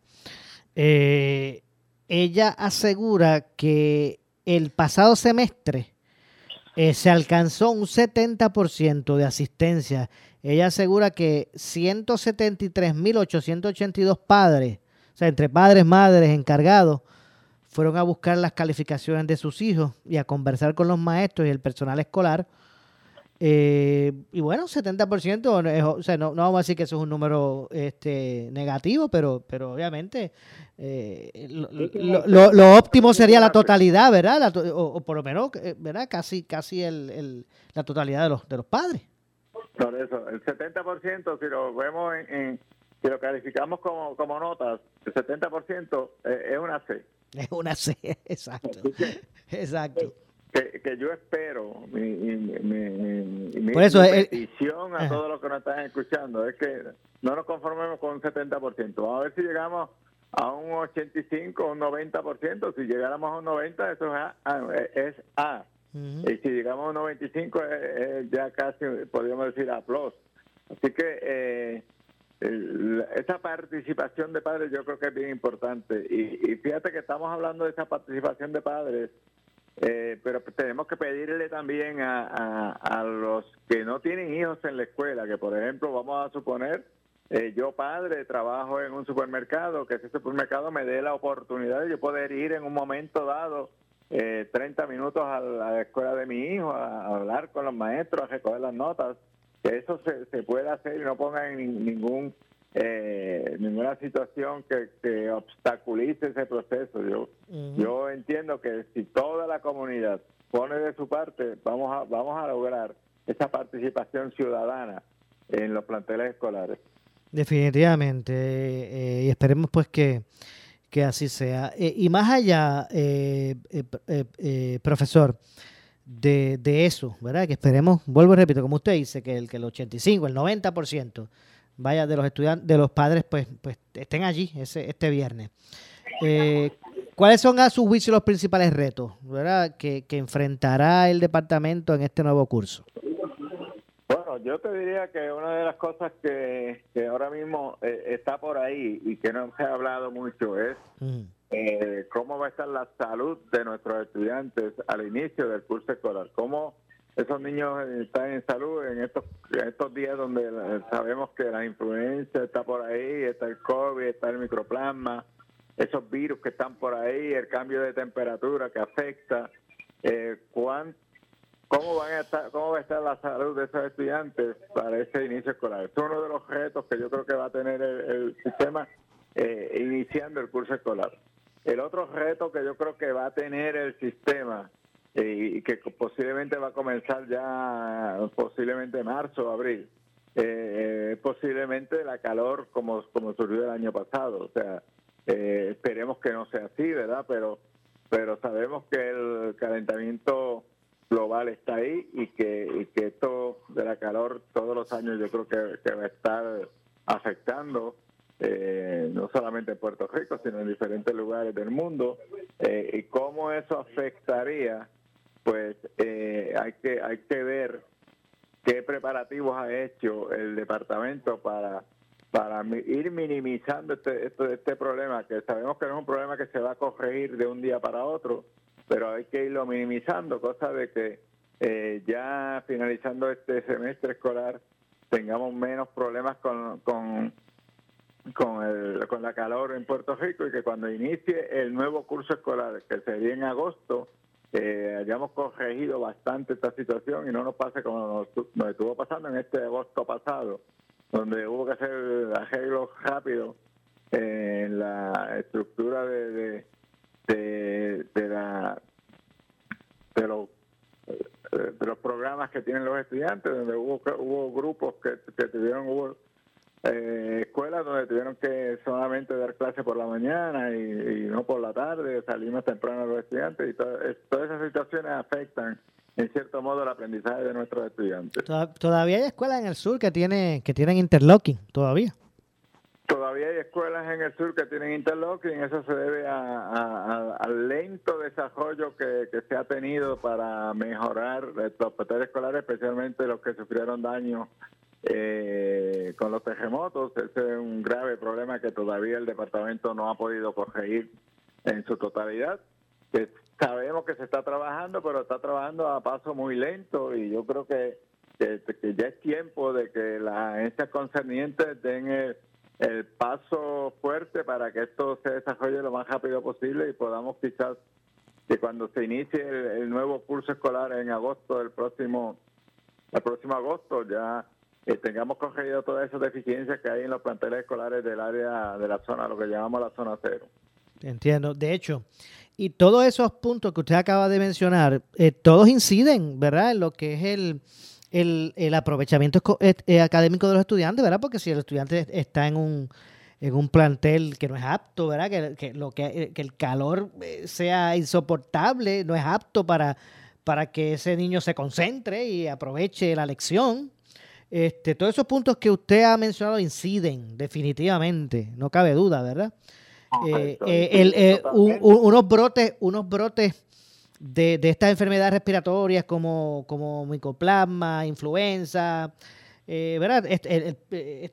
eh, ella asegura que el pasado semestre eh, se alcanzó un 70% de asistencia. Ella asegura que 173.882 padres, o sea, entre padres, madres, encargados, fueron a buscar las calificaciones de sus hijos y a conversar con los maestros y el personal escolar. Eh, y bueno, 70%, no es- o sea, no, no vamos a decir que eso es un número este, negativo, pero, pero obviamente eh, lo, lo- lo- lo óptimo sería la totalidad, ¿verdad? La to- o, o por lo menos, eh, ¿verdad? Casi, casi el, el- la totalidad de los, de los padres. por eso el 70% si lo vemos en, en- si lo calificamos como, como notas el 70% eh, es una C Es una C, exacto. Exacto. Que, que yo espero, mi, mi, mi- mi- mi- Por eso, mi el- petición a Ajá. todos los que nos están escuchando es que no nos conformemos con un 70%. Vamos a ver si llegamos a un 85 o un 90%. Si llegáramos a un 90, eso es A. ah, Es A. Y si llegamos a un 95, es, es ya casi, podríamos decir, A+. Así que eh, el- esa participación de padres yo creo que es bien importante. Y, y fíjate que estamos hablando de esa participación de padres, eh, pero tenemos que pedirle también a, a, a los que no tienen hijos en la escuela, que por ejemplo, vamos a suponer, eh, yo padre trabajo en un supermercado, que ese supermercado me dé la oportunidad de yo poder ir en un momento dado eh, 30 minutos a la, escuela de mi hijo, a, hablar con los maestros, a recoger las notas, que eso se, se pueda hacer y no ponga en nin- ningún eh, ninguna situación que, que obstaculice ese proceso. Yo yo entiendo que si toda la comunidad pone de su parte, vamos a vamos a lograr esa participación ciudadana en los planteles escolares. Definitivamente. eh, y esperemos pues que, Que así sea. Eh, y más allá, eh, profesor, de, de, eso, ¿verdad? Que esperemos, vuelvo y repito, como usted dice, que el, que el 85, el 90% vaya de los estudiantes, de los padres, pues, pues estén allí ese, este viernes. ¿Cuáles son a su juicio los principales retos ¿verdad? Que, que enfrentará el departamento en este nuevo curso? Bueno, yo te diría que una de las cosas que, ahora mismo eh, está por ahí y que no se ha hablado mucho es eh, cómo va a estar la salud de nuestros estudiantes al inicio del curso escolar. Cómo esos niños están en salud en estos, estos días donde sabemos que la influencia está por ahí, está el COVID, está el microplasma, esos virus que están por ahí, el cambio de temperatura que afecta. Eh, ¿cuánto ¿Cómo, van a estar, ¿Cómo va a estar la salud de esos estudiantes para ese inicio escolar? Es uno de los retos que yo creo que va a tener el, sistema eh, iniciando el curso escolar. El otro reto que yo creo que va a tener el sistema eh, y que posiblemente va a comenzar ya posiblemente marzo o abril, eh, posiblemente la calor como, como surgió el año pasado. O sea, eh, esperemos que no sea así, ¿verdad? Pero, pero sabemos que el calentamiento global está ahí y que, que esto de la calor todos los años yo creo que, va a estar afectando eh, no solamente en Puerto Rico, sino en diferentes lugares del mundo. Eh, y cómo eso afectaría, pues eh, hay, que, hay que ver qué preparativos ha hecho el departamento para para ir minimizando este, este, este problema, que sabemos que no es un problema que se va a corregir de un día para otro, pero hay que irlo minimizando, cosa de que eh, ya finalizando este semestre escolar tengamos menos problemas con, con, con, el, con la calor en Puerto Rico y que cuando inicie el nuevo curso escolar, que sería en agosto, eh, hayamos corregido bastante esta situación y no nos pase como nos, estuvo pasando en este agosto pasado, donde hubo que hacer arreglos rápidos en la estructura de de, de, la, de, los, de los programas que tienen los estudiantes, donde hubo, hubo grupos que, que tuvieron, hubo eh, escuelas donde tuvieron que solamente dar clases por la mañana y, no por la tarde, salir más temprano los estudiantes y todas esas situaciones afectan en cierto modo el aprendizaje de nuestros estudiantes. Todavía hay escuelas en el sur que tiene que tienen interlocking, todavía. Todavía hay escuelas en el sur que tienen interlocking, eso se debe al lento desarrollo que, se ha tenido para mejorar los papeles escolares, especialmente los que sufrieron daño eh, con los terremotos. Ese es un grave problema que todavía el departamento no ha podido corregir en su totalidad. sabemos que se está trabajando, pero está trabajando a paso muy lento y yo creo que, ya es tiempo de que las agencias concernientes den el el paso fuerte para que esto se desarrolle lo más rápido posible y podamos quizás que cuando se inicie el, nuevo curso escolar en agosto del próximo el próximo agosto ya eh, tengamos corregido todas esas deficiencias que hay en los planteles escolares del área de la zona, lo que llamamos la zona cero. Entiendo. De hecho, y todos esos puntos que usted acaba de mencionar, eh, todos inciden, ¿verdad? En lo que es el, el, aprovechamiento eh, eh, académico de los estudiantes, ¿verdad? Porque si el estudiante está en un, en un plantel que no es apto, ¿verdad? Que, lo que, que, el calor sea insoportable, no es apto para, para que ese niño se concentre y aproveche la lección. Este, todos esos puntos que usted ha mencionado inciden definitivamente, no cabe duda, ¿verdad? unos brotes, unos brotes de, de estas enfermedades respiratorias como, como micoplasma, influenza, eh, ¿verdad?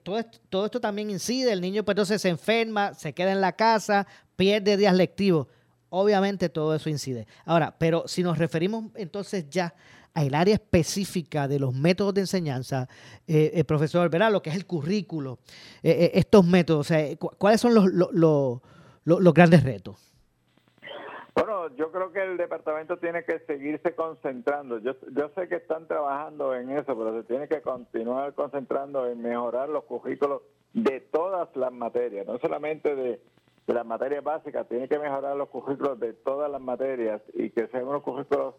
todo, esto, todo, esto, también incide, el niño pues entonces se enferma, se queda en la casa, pierde días lectivos. Obviamente todo eso incide. Ahora, pero si nos referimos entonces ya al área específica de los métodos de enseñanza, eh, el profesor, ¿verdad? Lo que es el currículo, eh, estos métodos, ¿cuáles son los, los, los grandes retos? Bueno, yo creo que el departamento tiene que seguirse concentrando. Yo, yo sé que están trabajando en eso, pero se tiene que continuar concentrando en mejorar los currículos de todas las materias, no solamente de, las materias básicas, tiene que mejorar los currículos de todas las materias y que sean unos currículos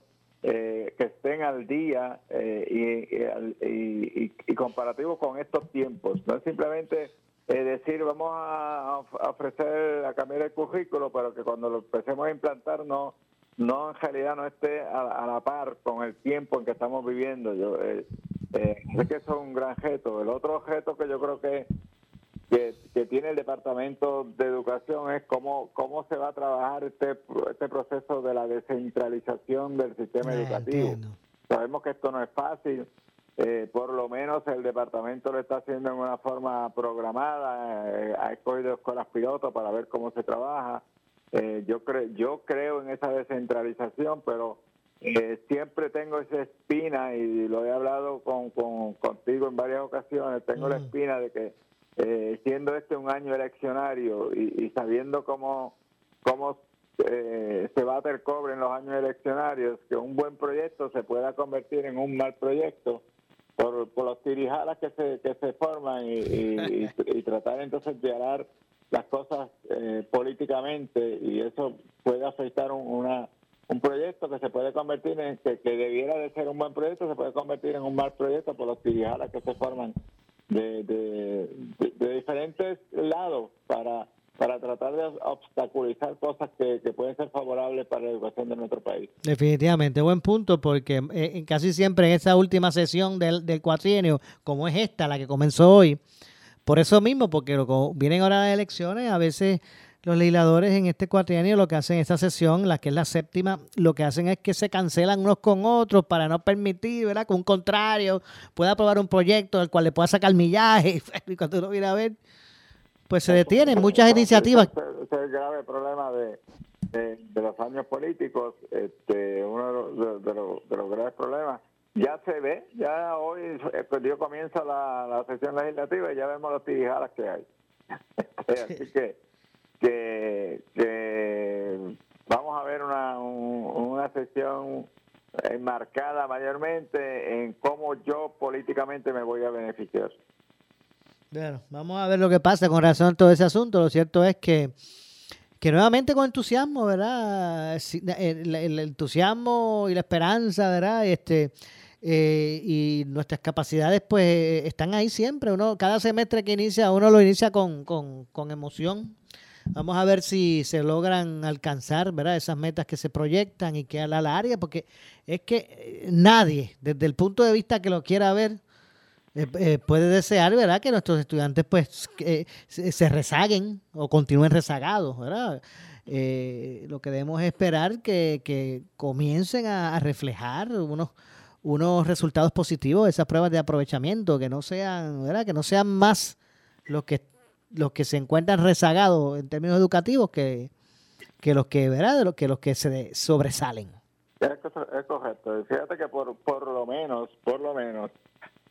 eh, que estén al día eh, y, y, y, comparativos con estos tiempos. No es simplemente eh, decir vamos a, ofrecer, a cambiar el currículo, pero que cuando lo empecemos a implantar no, no en realidad no esté a, la par con el tiempo en que estamos viviendo. Yo eh, eh, sé que eso es un gran reto. El otro objeto que yo creo que, que, tiene el Departamento de Educación es cómo, cómo se va a trabajar este, este proceso de la descentralización del sistema ah, educativo. Sabemos que esto no es fácil eh, por lo menos el departamento lo está haciendo en una forma programada, eh, ha escogido escuelas piloto para ver cómo se trabaja. Eh, yo, creo yo creo en esa descentralización, pero siempre tengo esa espina y lo he hablado con, contigo en varias ocasiones, tengo la mm. espina de que siendo este un año eleccionario y, sabiendo cómo, cómo se va a hacer cobre en los años eleccionarios, que un buen proyecto se pueda convertir en un mal proyecto por, por los tirijadas que se, que se forman y, y, tratar entonces de arar las cosas eh, políticamente y eso puede afectar un, una, un proyecto que se puede convertir en, que, que, debiera de ser un buen proyecto, se puede convertir en un mal proyecto por los tirijadas que se forman de, de diferentes lados para para tratar de obstaculizar cosas que, pueden ser favorables para la educación de nuestro país. Definitivamente, buen punto, porque eh, casi siempre en esa última sesión del, del cuatrienio, como es esta, la que comenzó hoy, por eso mismo, porque lo, vienen ahora las elecciones, a veces los legisladores en este cuatrienio lo que hacen en esta sesión, la que es la séptima, lo que hacen es que se cancelan unos con otros para no permitir, ¿verdad? Que un contrario pueda aprobar un proyecto del cual le pueda sacar millaje y cuando uno viene a ver pues se detienen muchas iniciativas. Ese es el grave problema de, de, los años políticos, este, uno de los, de, los, graves problemas. Ya se ve, ya hoy eh, pues comienza la, la, sesión legislativa y ya vemos las tirijadas que hay. Así que, que, vamos a ver una, una sesión enmarcada mayormente en cómo yo políticamente me voy a beneficiar. Bueno, vamos a ver lo que pasa con razón a todo ese asunto. Lo cierto es que, que nuevamente con entusiasmo, ¿verdad? El, entusiasmo y la esperanza, ¿verdad? Este, eh, y nuestras capacidades pues están ahí siempre. Uno, cada semestre que inicia, uno lo inicia con, con, con emoción. Vamos a ver si se logran alcanzar, ¿verdad? Esas metas que se proyectan y que a la área, porque es que eh, nadie, desde el punto de vista que lo quiera ver, eh, eh, puede desear, ¿verdad?, que nuestros estudiantes pues se, rezaguen o continúen rezagados, ¿verdad? Lo que debemos esperar que, que comiencen a, reflejar unos, unos resultados positivos esas pruebas de aprovechamiento, que no sean, ¿verdad?, que no sean más los que los que se encuentran rezagados en términos educativos que, que los que, ¿verdad?, que los que se sobresalen. Es correcto. Fíjate que por, por lo menos, por lo menos,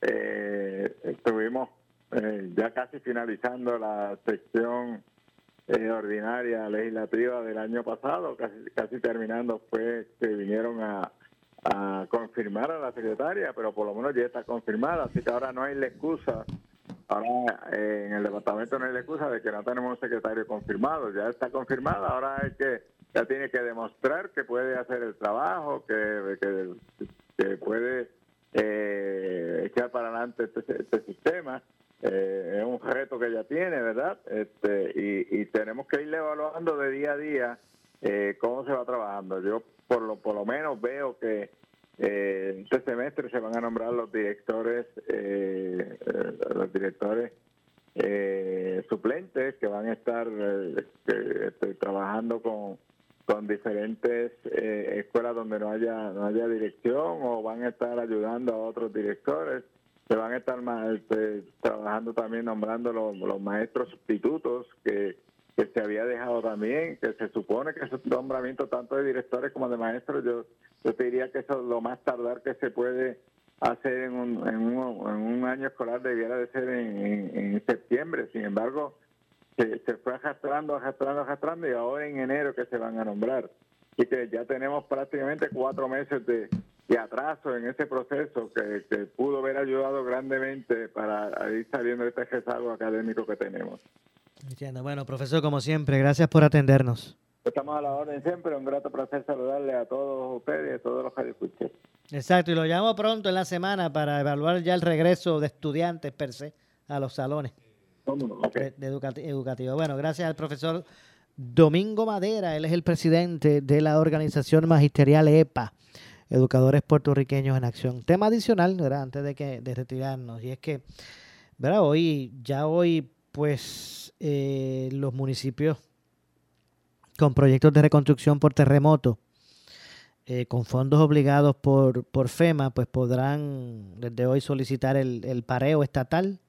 eh, estuvimos eh, ya casi finalizando la sección eh, ordinaria legislativa del año pasado, casi, casi terminando fue que vinieron a, confirmar a la secretaria, pero por lo menos ya está confirmada, así que ahora no hay la excusa, ahora eh, en el departamento no hay excusa de que no tenemos un secretario confirmado, ya está confirmada, ahora hay que ya tiene que demostrar que puede hacer el trabajo, que, que puede eh, echar para adelante este, este sistema. Eh, es un reto que ya tiene, ¿verdad? Este, y, tenemos que ir evaluando de día a día eh, cómo se va trabajando. Yo por lo, por lo menos veo que eh, este semestre se van a nombrar los directores, eh, los directores suplentes que van a estar este, trabajando con con diferentes eh, escuelas donde no haya no haya dirección o van a estar ayudando a otros directores. Se van a estar este, trabajando también nombrando los, los maestros sustitutos que, que, se había dejado también que se supone que ese nombramiento tanto de directores como de maestros yo yo te diría que eso es lo más tardar que se puede hacer en un, en un, en un año escolar debiera de ser en, en septiembre sin embargo se, se fue arrastrando, arrastrando, arrastrando y ahora en enero que se van a nombrar. Y que ya tenemos prácticamente cuatro meses de, atraso en ese proceso que, que, pudo haber ayudado grandemente para ir saliendo de este rezago académico que tenemos. Entiendo. Bueno, profesor, como siempre, gracias por atendernos. Estamos a la orden siempre, un grato placer saludarle a todos ustedes y a todos los que escuchen. Exacto, y lo llamo pronto en la semana para evaluar ya el regreso de estudiantes per se a los salones. educativa. Bueno, gracias al profesor Domingo Madera, él es el presidente de la organización magisterial EPA, Educadores Puertorriqueños en Acción. Tema adicional, ¿verdad? antes de, que, de retirarnos, y es que, ¿verdad? Hoy, ya hoy, pues, eh, los municipios con proyectos de reconstrucción por terremoto, eh, con fondos obligados por, por FEMA, pues podrán desde hoy solicitar el, el pareo estatal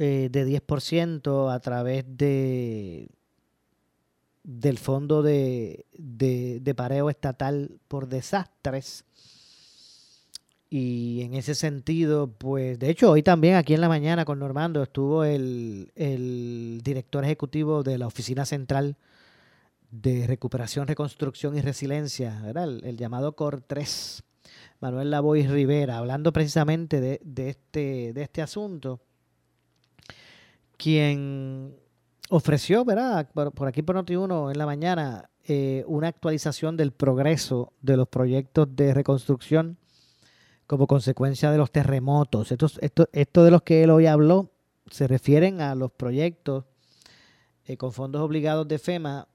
eh, de 10% a través de del Fondo de, de, Pareo Estatal por Desastres. Y en ese sentido, pues, de hecho, hoy también aquí en la mañana con Normando estuvo el, director ejecutivo de la Oficina Central de Recuperación, Reconstrucción y Resiliencia, El, el, llamado COR 3, Manuel Lavoy Rivera, hablando precisamente de, este, de este asunto quien ofreció, ¿verdad? Por, aquí por Noti1 en la mañana, eh, una actualización del progreso de los proyectos de reconstrucción como consecuencia de los terremotos. Estos, esto, esto de los que él hoy habló se refieren a los proyectos eh, con fondos obligados de FEMA,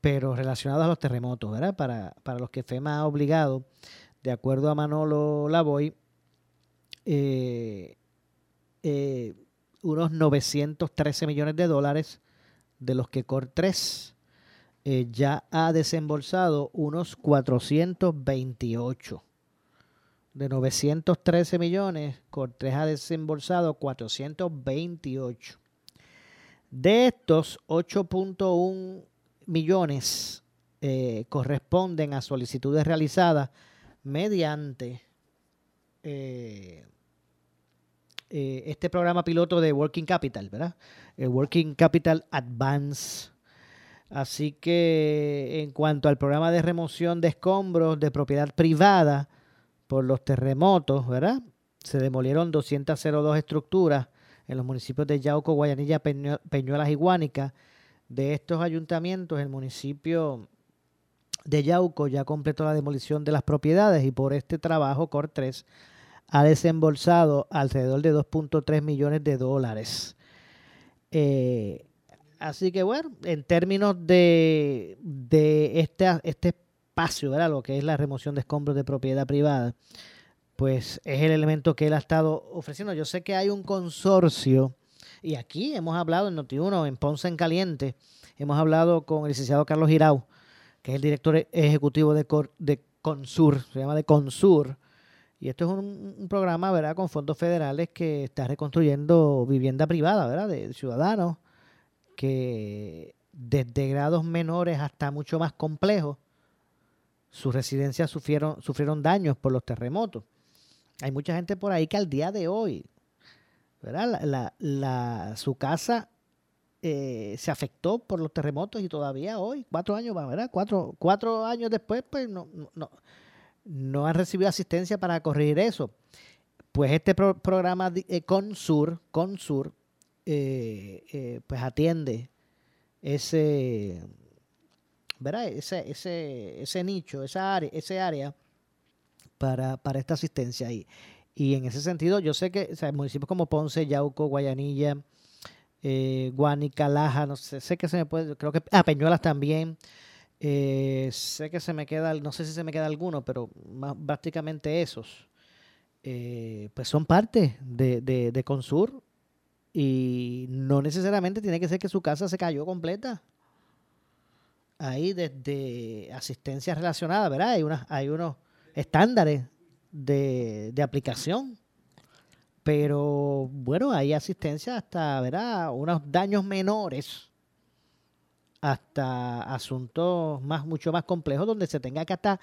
pero relacionados a los terremotos, ¿verdad? Para, para los que FEMA ha obligado, de acuerdo a Manolo Lavoy, eh, eh unos 913 millones de dólares, de los que Cor 3 eh, ya ha desembolsado unos 428. De 913 millones, Cor 3 ha desembolsado 428. De estos, 8.1 millones eh, corresponden a solicitudes realizadas mediante eh, eh, este programa piloto de Working Capital, ¿verdad? El Working Capital Advance. Así que en cuanto al programa de remoción de escombros de propiedad privada por los terremotos, ¿verdad? Se demolieron 202 estructuras en los municipios de Yauco, Guayanilla, Peñuelas y Guánica. De estos ayuntamientos, el municipio de Yauco ya completó la demolición de las propiedades y por este trabajo, COR 3 ha desembolsado alrededor de 2.3 millones de dólares. Eh, así que bueno, en términos de, de este, este espacio, ¿verdad? lo que es la remoción de escombros de propiedad privada, pues es el elemento que él ha estado ofreciendo. Yo sé que hay un consorcio, y aquí hemos hablado en Noti1, en Ponce en Caliente, hemos hablado con el licenciado Carlos Girau, que es el director ejecutivo de, de Consur, se llama de Consur, y esto es un, programa, ¿verdad?, con fondos federales que está reconstruyendo vivienda privada, ¿verdad?, de ciudadanos que desde grados menores hasta mucho más complejos, sus residencias sufrieron, sufrieron daños por los terremotos. Hay mucha gente por ahí que al día de hoy, ¿verdad? La, su casa eh, se afectó por los terremotos y todavía hoy, cuatro años, ¿verdad? Cuatro, cuatro años después, pues no, no, no han recibido asistencia para corregir eso. Pues este programa eh, Consur, Consur eh, eh, pues atiende ese, ¿verdad? Ese, ese, ese nicho, esa área, ese área para, para esta asistencia ahí. Y en ese sentido, yo sé que municipios como Ponce, Yauco, Guayanilla, Guanica, Laja, no sé, sé que se me puede, creo que, ah, Peñuelas también, eh, sé que se me queda, no sé si se me queda alguno, pero más, básicamente esos, eh, pues son parte de, de, Consur y no necesariamente tiene que ser que su casa se cayó completa. Ahí desde asistencia relacionada, ¿verdad? Hay, unas, hay unos estándares de, aplicación pero bueno, hay asistencia hasta, ¿verdad? Unos daños menores hasta asuntos más, mucho más complejos donde se tenga que hasta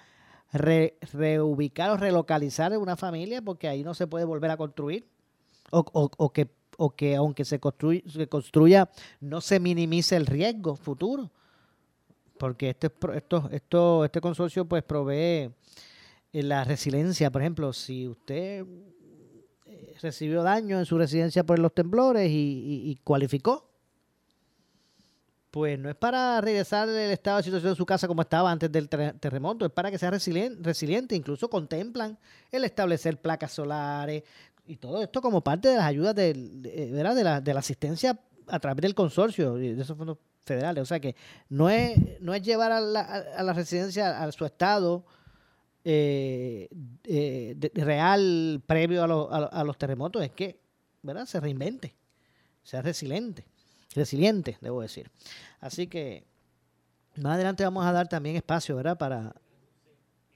reubicar o relocalizar una familia porque ahí no se puede volver a construir o, o, que, o que aunque se, se construya no se minimice el riesgo futuro porque este, esto, esto, este consorcio pues provee eh, la resiliencia, por ejemplo, si usted eh, recibió daño en su residencia por los temblores y cualificó, pues no es para regresar el estado de situación de su casa como estaba antes del terremoto, es para que sea resiliente, incluso contemplan el establecer placas solares Y todo esto como parte de las ayudas de, ¿verdad? De, la, de la asistencia a través del consorcio. Y de esos fondos federales. O sea que no es, no es llevar a la, a la residencia a su estado eh, eh, real previo a, a, los terremotos, es que ¿verdad? se reinvente, sea resiliente, resiliente, debo decir. Así que más adelante vamos a dar también espacio, ¿verdad? Para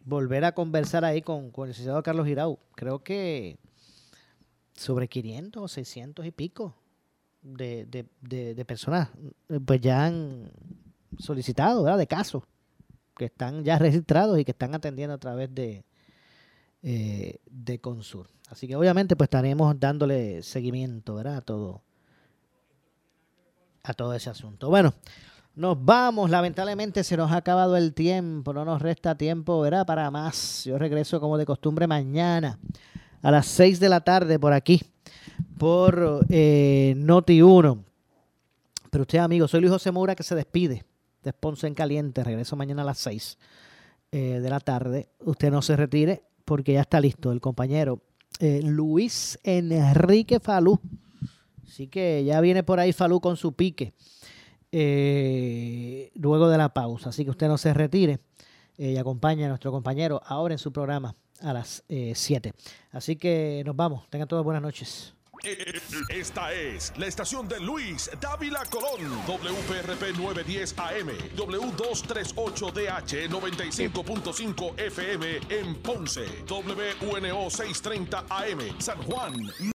volver a conversar ahí con, con el licenciado Carlos Girau. Creo que sobre 500 o 600 y pico de, de, de, personas pues ya han solicitado, ¿verdad? De casos que están ya registrados y que están atendiendo a través de, eh, de Consur. Así que obviamente pues estaremos dándole seguimiento, ¿verdad? A todo, a todo ese asunto. Bueno, nos vamos, lamentablemente se nos ha acabado el tiempo, no nos resta tiempo, ¿verdad? Para más. Yo regreso como de costumbre mañana a las 6 de la tarde por aquí, por eh, Noti 1. Pero usted, amigo, soy Luis José Moura que se despide de Ponce en Caliente. Regreso mañana a las 6 eh, de la tarde. Usted no se retire porque ya está listo el compañero eh, Luis Enrique Falú. Así que ya viene por ahí Falú con su pique eh, luego de la pausa. Así que usted no se retire y acompaña a nuestro compañero ahora en su programa a las 7. Así que nos vamos. Tengan todas buenas noches. Esta es la estación de Luis Dávila Colón, WPRP 910 AM, W238DH 95.5 FM en Ponce, WNO 630 AM, San Juan.